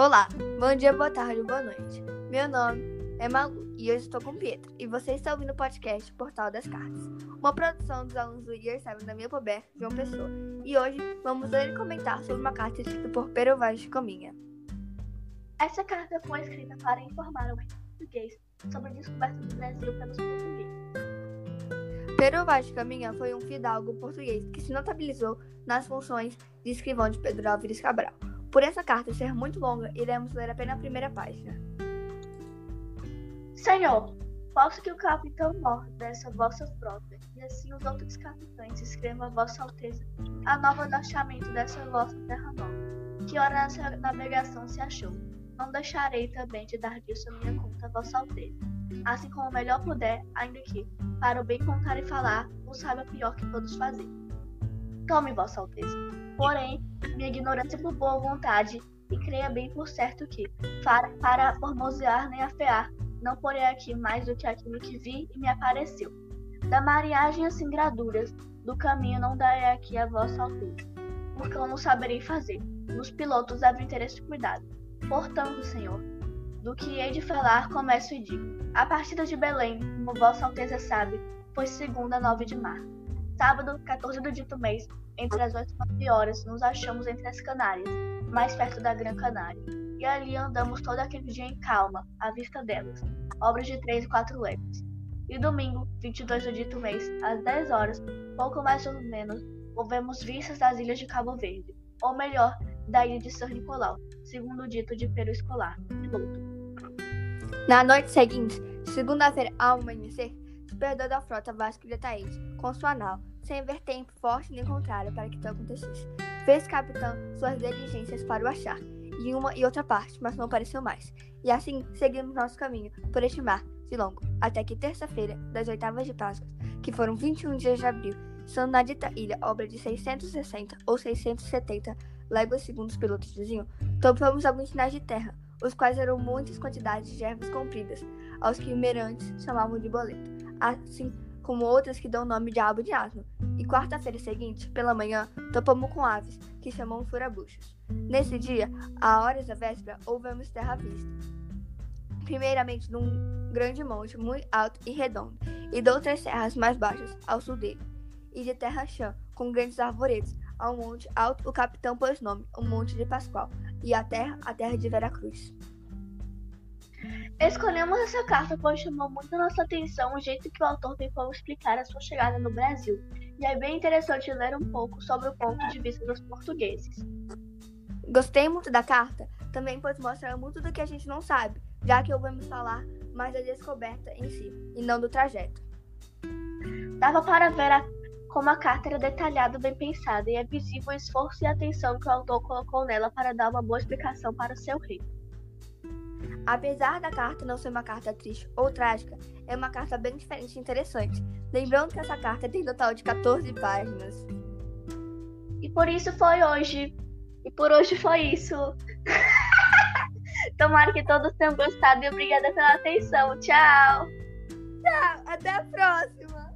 Olá, bom dia, boa tarde, boa noite. Meu nome é Malu e hoje estou com Pietra e você está ouvindo o podcast Portal das Cartas, uma produção dos alunos do Year 7 da minha Pober, João Pessoa. E hoje vamos ler e comentar sobre uma carta escrita por Pero Vaz de Caminha. Essa carta foi escrita para informar o português sobre a descoberta do Brasil pelos portugueses. Pero Vaz de Caminha foi um fidalgo português que se notabilizou nas funções de escrivão de Pedro Álvares Cabral. Por essa carta ser muito longa, iremos ler apenas a primeira página. Senhor, posso que o capitão mor dessa vossa frota, e assim os outros capitães escrevam a vossa alteza a nova achamento dessa vossa terra nova, que hora nessa navegação se achou. Não deixarei também de dar disso a minha conta a vossa alteza, assim como melhor puder, ainda que, para o bem contar e falar, o saiba pior que todos fazer. Tome, vossa alteza. Porém, minha ignorância por boa vontade, e creia bem por certo que, para, para formosear nem afear, não porei aqui mais do que aquilo que vi e me apareceu. Da mariagem assim graduras, do caminho não darei aqui a vossa altura, porque eu não saberei fazer. Nos pilotos deve interesse e cuidado. Portanto, Senhor, do que hei de falar, começo e digo. A partida de Belém, como vossa alteza sabe, foi segunda nove de março. Sábado, 14 do dito mês, entre as oito e nove horas, nos achamos entre as Canárias, mais perto da Gran Canária, e ali andamos todo aquele dia em calma, à vista delas, obras de três e quatro léguas. E domingo, 22 do dito mês, às 10 horas, pouco mais ou menos, ouvemos vistas das ilhas de Cabo Verde, ou melhor, da ilha de São Nicolau, segundo o dito de Pero Escolar, piloto. Na noite seguinte, segunda-feira ao amanhecer, se perdeu da frota Vasco de Ataíde, com sua nau, sem ver tempo forte nem contrário para que tal acontecesse. Fez o capitão suas diligências para o achar, em uma e outra parte, mas não apareceu mais. E assim seguimos nosso caminho por este mar de longo, até que terça-feira das oitavas de Páscoa, que foram 21 dias de abril, são na dita ilha, obra de 660 ou 670 léguas segundo os pilotos diziam, topamos alguns sinais de terra, os quais eram muitas quantidades de ervas compridas, aos que merantes chamavam de boleto, assim como outras que dão nome de abo de asno. E quarta-feira seguinte, pela manhã, topamos com aves, que chamam furabuchos. Nesse dia, a horas da véspera, ouvemos terra vista. Primeiramente num grande monte muito alto e redondo, e de outras serras mais baixas ao sul dele, e de terra chã, com grandes arvoredos, ao monte alto o capitão pôs nome, o Monte de Pascoal, e a terra, a terra de Veracruz. Escolhemos essa carta pois chamou muito a nossa atenção o jeito que o autor tem como explicar a sua chegada no Brasil, e é bem interessante ler um pouco sobre o ponto de vista dos portugueses. Gostei muito da carta, também pois mostra muito do que a gente não sabe, já que ouvimos falar mais da descoberta em si, e não do trajeto. Dava para ver a, como a carta era detalhada e bem pensada, e é visível o esforço e atenção que o autor colocou nela para dar uma boa explicação para o seu rei. Apesar da carta não ser uma carta triste ou trágica, é uma carta bem diferente e interessante. Lembrando que essa carta tem um total de 14 páginas. E por isso foi hoje. E por hoje foi isso. Tomara que todos tenham gostado e obrigada pela atenção. Tchau! Tchau, até a próxima!